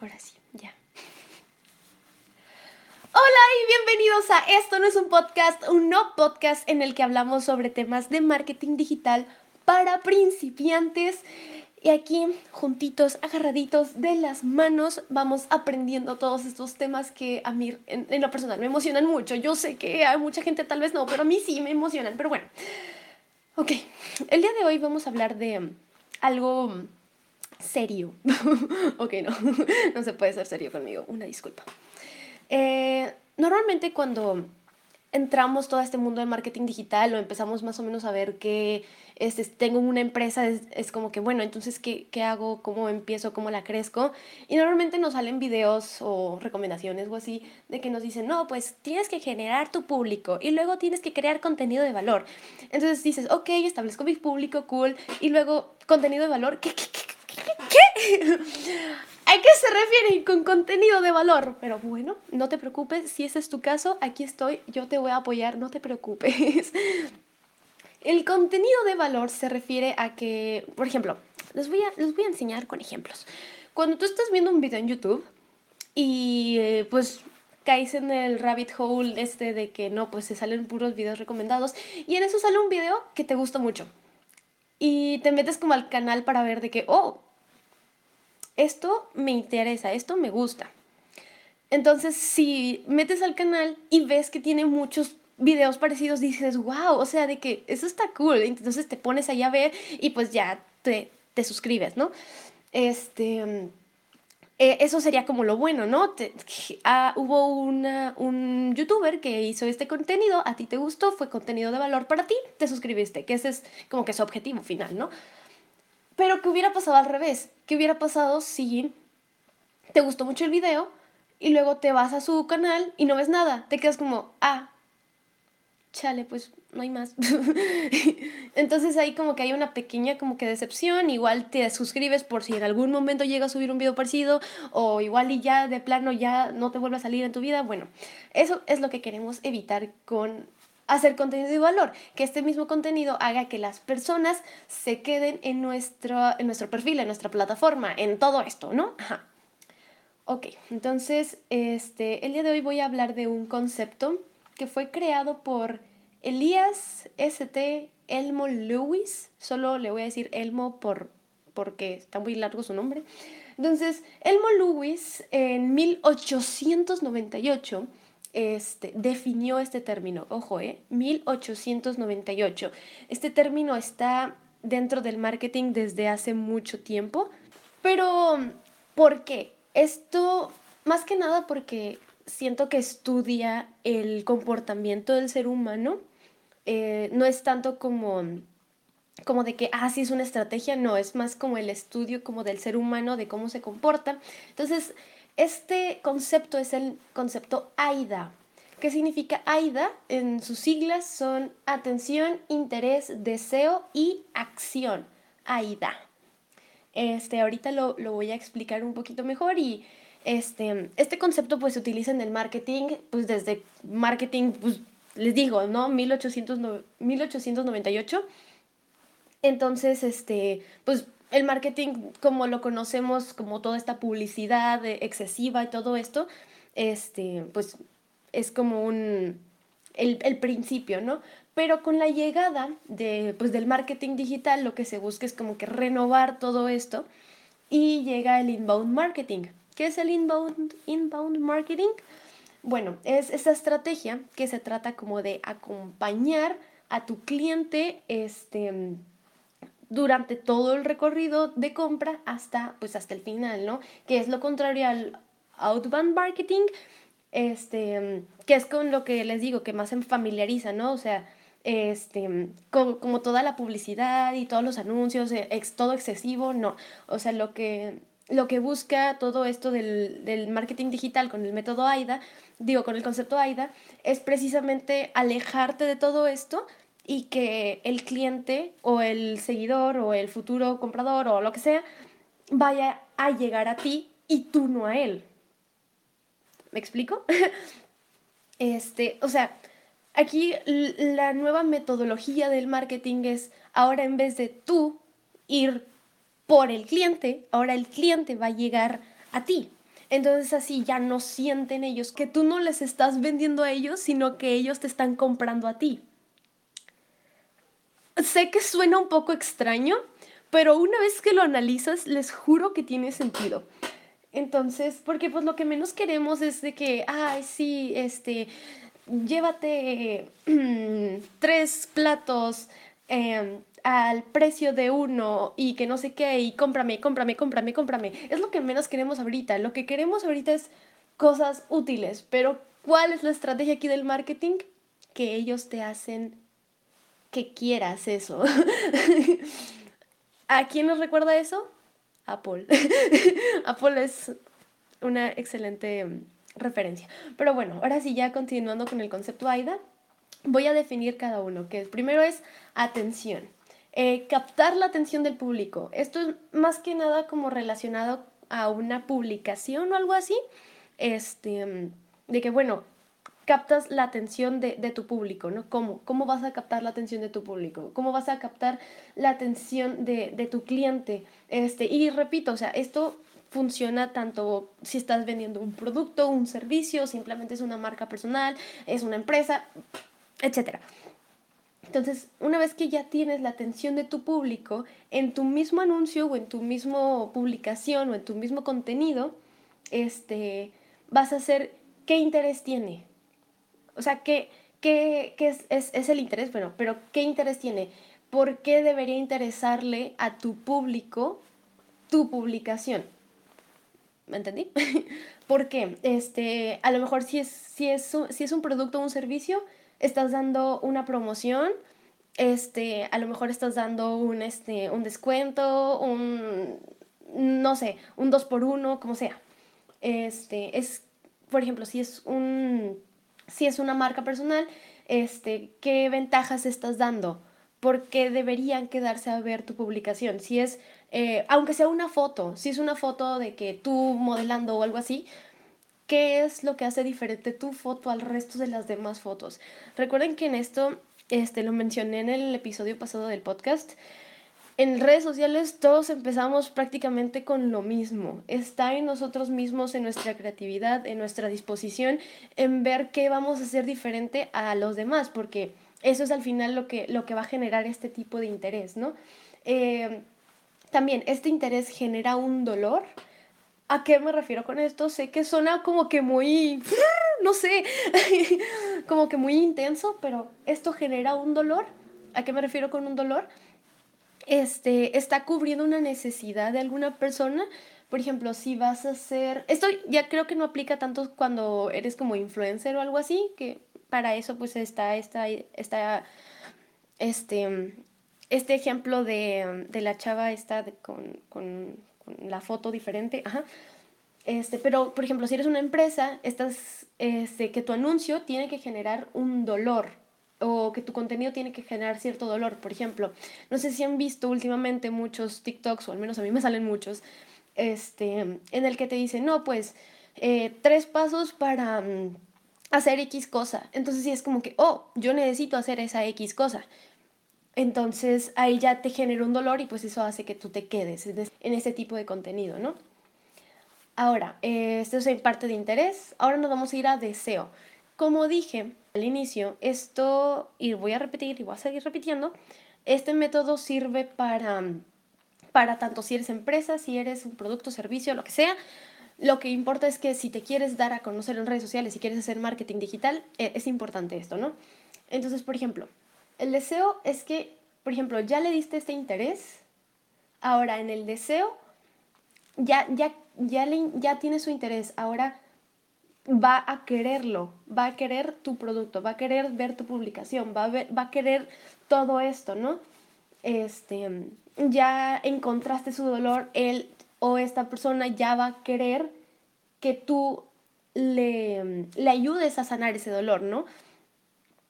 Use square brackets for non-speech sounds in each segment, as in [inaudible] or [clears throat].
Ahora sí, ya. Hola y bienvenidos a Esto no es un podcast, un no podcast en el que hablamos sobre temas de marketing digital para principiantes. Y aquí, juntitos, agarraditos de las manos, vamos aprendiendo todos estos temas que a mí, en, lo personal, me emocionan mucho. Yo sé que a mucha gente tal vez no, pero a mí sí me emocionan. Pero bueno, ok, el día de hoy vamos a hablar de algo serio. [laughs] ok, no, [laughs] no se puede ser serio conmigo, una disculpa. Eh, normalmente cuando entramos todo este mundo de marketing digital o empezamos más o menos a ver que este, tengo una empresa, es, como que, bueno, entonces, ¿qué, ¿qué, hago? ¿Cómo empiezo? ¿Cómo la crezco? Y normalmente nos salen videos o recomendaciones o así de que nos dicen, no, pues tienes que generar tu público y luego tienes que crear contenido de valor. Entonces dices, ok, establezco mi público, cool, y luego contenido de valor, ¿qué, qué, qué ¿Qué? [laughs] ¿A qué se refiere con contenido de valor? Pero bueno, no te preocupes, si ese es tu caso, aquí estoy, yo te voy a apoyar, no te preocupes. [laughs] El contenido de valor se refiere a que, por ejemplo, les voy a, les voy a enseñar con ejemplos. Cuando tú estás viendo un video en YouTube y eh, pues caes en el rabbit hole este de que no, pues se salen puros videos recomendados y en eso sale un video que te gusta mucho. Y te metes como al canal para ver de que, oh, esto me interesa, esto me gusta. Entonces, si metes al canal y ves que tiene muchos videos parecidos, dices, wow, o sea, de que eso está cool. Entonces te pones ahí a ver y pues ya te, te suscribes, ¿no? Este, eh, eso sería como lo bueno, ¿no? Ah, hubo un youtuber que hizo este contenido, a ti te gustó, fue contenido de valor para ti, te suscribiste, que ese es como que su objetivo final, ¿no? Pero ¿qué hubiera pasado al revés? ¿Qué hubiera pasado si te gustó mucho el video y luego te vas a su canal y no ves nada? Te quedas como, ah, chale, pues no hay más. [laughs] Entonces ahí como que hay una pequeña como que decepción, igual te suscribes por si en algún momento llega a subir un video parecido o igual y ya de plano ya no te vuelve a salir en tu vida. Bueno, eso es lo que queremos evitar con hacer contenido de valor, que este mismo contenido haga que las personas se queden en nuestro, en nuestro perfil, en nuestra plataforma, en todo esto, ¿no? Ajá. Ok, entonces este, el día de hoy voy a hablar de un concepto que fue creado por Elías St. Elmo Lewis, solo le voy a decir Elmo por, porque está muy largo su nombre. Entonces, Elmo Lewis en 1898 este, definió este término. Ojo, ¿eh? 1898. Este término está dentro del marketing desde hace mucho tiempo. Pero, ¿por qué? Esto, más que nada porque siento que estudia el comportamiento del ser humano. Eh, no es tanto como como de que, ah, sí es una estrategia, no, es más como el estudio como del ser humano, de cómo se comporta. Entonces, este concepto es el concepto AIDA. ¿Qué significa AIDA? En sus siglas son atención, interés, deseo y acción. AIDA. Este, ahorita lo, voy a explicar un poquito mejor y este, este concepto pues se utiliza en el marketing, pues desde marketing, pues les digo, ¿no? 1898. Entonces, este, pues el marketing como lo conocemos, como toda esta publicidad excesiva y todo esto, este, pues es como un, el, principio, ¿no? Pero con la llegada de, pues, del marketing digital, lo que se busca es como que renovar todo esto y llega el inbound marketing. ¿Qué es el inbound, inbound marketing? Bueno, es esa estrategia que se trata como de acompañar a tu cliente, este, durante todo el recorrido de compra hasta, pues hasta el final, ¿no? Que es lo contrario al outbound marketing, este, que es con lo que les digo, que más se familiariza, ¿no? O sea, este, como toda la publicidad y todos los anuncios, eh, ex, todo excesivo, no. O sea, lo que, lo que busca todo esto del, del marketing digital con el método AIDA, digo, con el concepto AIDA, es precisamente alejarte de todo esto y que el cliente o el seguidor o el futuro comprador o lo que sea vaya a llegar a ti y tú no a él. ¿Me explico? [laughs] este, o sea, aquí la nueva metodología del marketing es ahora en vez de tú ir por el cliente, ahora el cliente va a llegar a ti. Entonces así ya no sienten ellos que tú no les estás vendiendo a ellos, sino que ellos te están comprando a ti. Sé que suena un poco extraño, pero una vez que lo analizas, les juro que tiene sentido. Entonces, porque pues lo que menos queremos es de que, ay, sí, este, llévate tres platos em, al precio de uno y que no sé qué, y cómprame, cómprame, cómprame, cómprame. Es lo que menos queremos ahorita. Lo que queremos ahorita es cosas útiles, pero ¿cuál es la estrategia aquí del marketing? Que ellos te hacen que quieras eso. [laughs] ¿A quién nos recuerda eso? Apple. [laughs] Apple es una excelente mm, referencia. Pero bueno, ahora sí, ya continuando con el concepto AIDA, voy a definir cada uno, que primero es atención. Eh, captar la atención del público. Esto es más que nada como relacionado a una publicación o algo así. Este, mm, de que, bueno, captas la atención de, tu público, ¿no? ¿Cómo? ¿Cómo vas a captar la atención de tu público? ¿Cómo vas a captar la atención de, de tu cliente? Este, y repito, o sea, esto funciona tanto si estás vendiendo un producto, un servicio, simplemente es una marca personal, es una empresa, etc. Entonces, una vez que ya tienes la atención de tu público, en tu mismo anuncio o en tu mismo publicación o en tu mismo contenido, este, vas a hacer qué interés tiene. O sea, ¿qué, qué, qué es, es, es el interés? Bueno, pero ¿qué interés tiene? ¿Por qué debería interesarle a tu público tu publicación? ¿Me entendí? [laughs] Porque este, a lo mejor si es, si, es, si es un producto o un servicio, estás dando una promoción, este, a lo mejor estás dando un, este, un descuento, un, no sé, un 2 por 1 como sea. Este, es, por ejemplo, si es un, si es una marca personal, este, ¿qué ventajas estás dando? ¿Por qué deberían quedarse a ver tu publicación? Si es eh, aunque sea una foto, si es una foto de que tú modelando o algo así, ¿qué es lo que hace diferente tu foto al resto de las demás fotos? Recuerden que en esto, este, lo mencioné en el episodio pasado del podcast, en redes sociales todos empezamos prácticamente con lo mismo. Está en nosotros mismos, en nuestra creatividad, en nuestra disposición, en ver qué vamos a hacer diferente a los demás, porque eso es al final lo que, lo que va a generar este tipo de interés, ¿no? Eh, también este interés genera un dolor. ¿A qué me refiero con esto? Sé que suena como que muy, [laughs] no sé, [laughs] como que muy intenso, pero esto genera un dolor. ¿A qué me refiero con un dolor? Este, está cubriendo una necesidad de alguna persona. Por ejemplo, si vas a hacer, esto ya creo que no aplica tanto cuando eres como influencer o algo así, que para eso pues está, está, está este, este ejemplo de, la chava está con, la foto diferente, ajá. Este, pero, por ejemplo, si eres una empresa, estás, este, que tu anuncio tiene que generar un dolor o que tu contenido tiene que generar cierto dolor. Por ejemplo, no sé si han visto últimamente muchos TikToks, o al menos a mí me salen muchos, este, en el que te dicen, no, pues, eh, tres pasos para mm, hacer X cosa. Entonces sí es como que, oh, yo necesito hacer esa X cosa. Entonces ahí ya te genera un dolor y pues eso hace que tú te quedes en ese tipo de contenido, ¿no? Ahora, eh, esto es parte de interés. Ahora nos vamos a ir a deseo. Como dije al inicio, esto, y voy a repetir y voy a seguir repitiendo, este método sirve para, para tanto si eres empresa, si eres un producto, servicio, lo que sea. Lo que importa es que si te quieres dar a conocer en redes sociales, si quieres hacer marketing digital, eh, es importante esto, ¿no? Entonces, por ejemplo, el deseo es que, por ejemplo, ya le diste este interés, ahora en el deseo ya, ya, ya, le, ya tiene su interés, ahora va a quererlo, va a querer tu producto, va a querer ver tu publicación, va a, va a querer todo esto, ¿no? Este, ya encontraste su dolor, él o esta persona ya va a querer que tú le, le ayudes a sanar ese dolor, ¿no?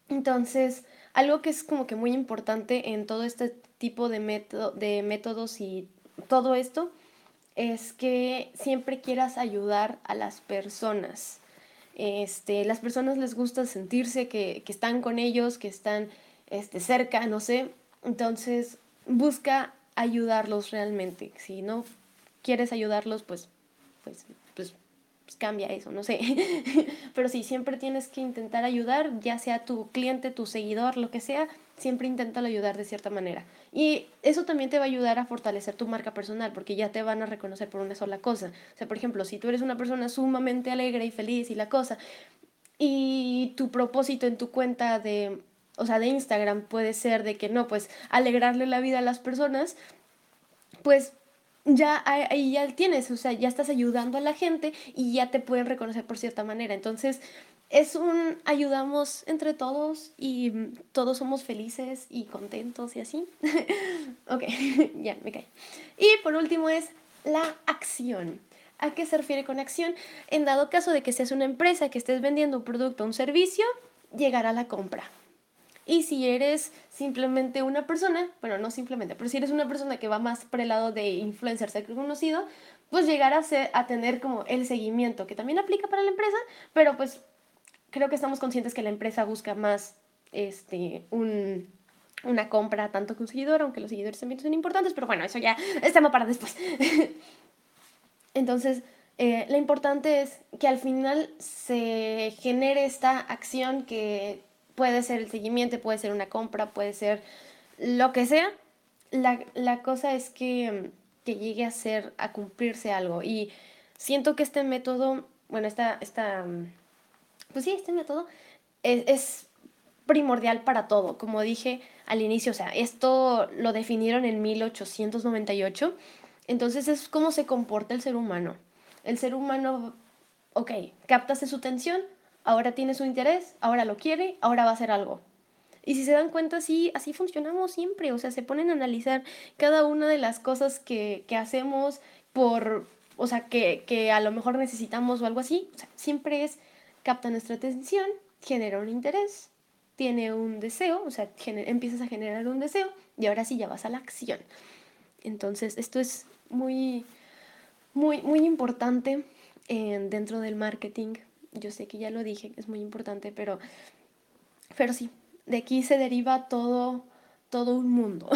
Entonces, algo que es como que muy importante en todo este tipo de, método, de métodos y todo esto es que siempre quieras ayudar a las personas. Este, las personas les gusta sentirse que, están con ellos, que están este, cerca, no sé. Entonces, busca ayudarlos realmente. Si no quieres ayudarlos, pues, pues, pues pues cambia eso, no sé. [laughs] Pero sí, siempre tienes que intentar ayudar, ya sea tu cliente, tu seguidor, lo que sea, siempre inténtalo ayudar de cierta manera. Y eso también te va a ayudar a fortalecer tu marca personal, porque ya te van a reconocer por una sola cosa. O sea, por ejemplo, si tú eres una persona sumamente alegre y feliz y la cosa, y tu propósito en tu cuenta de, o sea, de Instagram puede ser de que no, pues alegrarle la vida a las personas, pues ya ahí ya tienes, o sea, ya estás ayudando a la gente y ya te pueden reconocer por cierta manera. Entonces, es un ayudamos entre todos y todos somos felices y contentos y así. [laughs] ok, [laughs] ya me cae. Y por último es la acción. ¿A qué se refiere con acción? En dado caso de que seas una empresa que estés vendiendo un producto o un servicio, llegar a la compra. Y si eres simplemente una persona, bueno, no simplemente, pero si eres una persona que va más por el lado de influencer, ser conocido, pues llegar a, a tener como el seguimiento, que también aplica para la empresa, pero pues creo que estamos conscientes que la empresa busca más este, un, una compra tanto que un seguidor, aunque los seguidores también son importantes, pero bueno, eso ya es tema para después. [laughs] Entonces, eh, lo importante es que al final se genere esta acción que puede ser el seguimiento, puede ser una compra, puede ser lo que sea. La, cosa es que, que, llegue a ser, a cumplirse algo. Y siento que este método, bueno, esta, esta pues sí, este método es, es primordial para todo. Como dije al inicio, o sea, esto lo definieron en 1898 entonces es cómo se comporta el ser humano. El ser humano, ok, captaste su tensión, ahora tiene su interés, ahora lo quiere, ahora va a hacer algo. Y si se dan cuenta, sí, así funcionamos siempre. O sea, se ponen a analizar cada una de las cosas que, hacemos por, o sea, que, que, a lo mejor necesitamos o algo así. O sea, siempre es, capta nuestra atención, genera un interés, tiene un deseo, o sea, empiezas a generar un deseo y ahora sí ya vas a la acción. Entonces, esto es muy, muy, muy importante dentro del marketing. Yo sé que ya lo dije, es muy importante, pero, pero sí, de aquí se deriva todo, todo un mundo.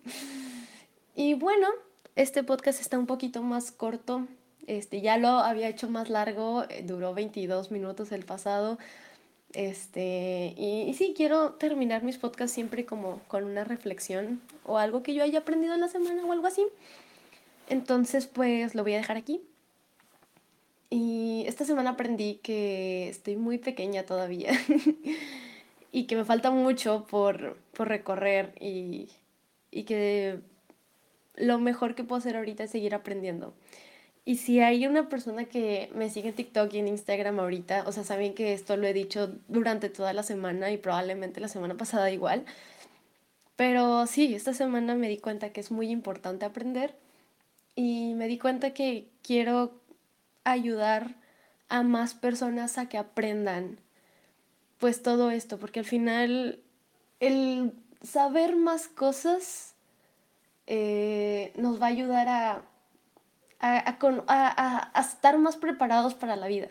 [laughs] y bueno, este podcast está un poquito más corto. Este, ya lo había hecho más largo, eh, duró 22 minutos el pasado. Este, y, sí, quiero terminar mis podcasts siempre como con una reflexión o algo que yo haya aprendido en la semana o algo así. Entonces, pues lo voy a dejar aquí. Y esta semana aprendí que estoy muy pequeña todavía [laughs] y que me falta mucho por, recorrer y, y que lo mejor que puedo hacer ahorita es seguir aprendiendo. Y si hay una persona que me sigue en TikTok y en Instagram ahorita, o sea, saben que esto lo he dicho durante toda la semana y probablemente la semana pasada igual. Pero sí, esta semana me di cuenta que es muy importante aprender y me di cuenta que quiero ayudar a más personas a que aprendan pues todo esto, porque al final el saber más cosas eh, nos va a ayudar a, a, estar más preparados para la vida.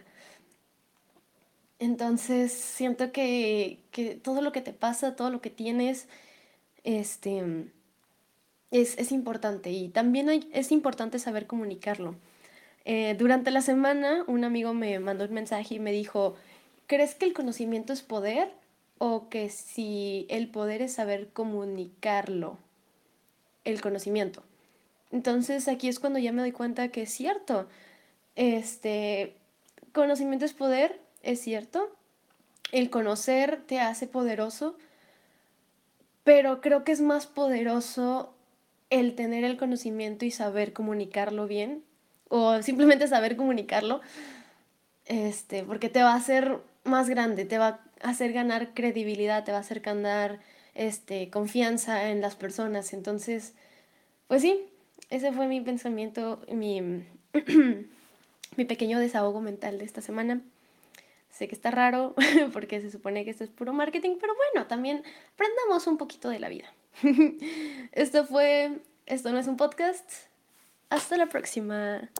Entonces siento que, todo lo que te pasa, todo lo que tienes, este, es, importante y también es importante saber comunicarlo. Eh, durante la semana un amigo me mandó un mensaje y me dijo, ¿crees que el conocimiento es poder o que si el poder es saber comunicarlo, el conocimiento? Entonces aquí es cuando ya me doy cuenta que es cierto. Este, conocimiento es poder, es cierto. El conocer te hace poderoso, pero creo que es más poderoso el tener el conocimiento y saber comunicarlo bien, o simplemente saber comunicarlo, este, porque te va a hacer más grande, te va a hacer ganar credibilidad, te va a hacer ganar este, confianza en las personas. Entonces, pues sí, ese fue mi pensamiento, mi, [clears throat] mi pequeño desahogo mental de esta semana. Sé que está raro [laughs] porque se supone que esto es puro marketing, pero bueno, también aprendamos un poquito de la vida. [laughs] Esto fue, esto no es un podcast. Hasta la próxima.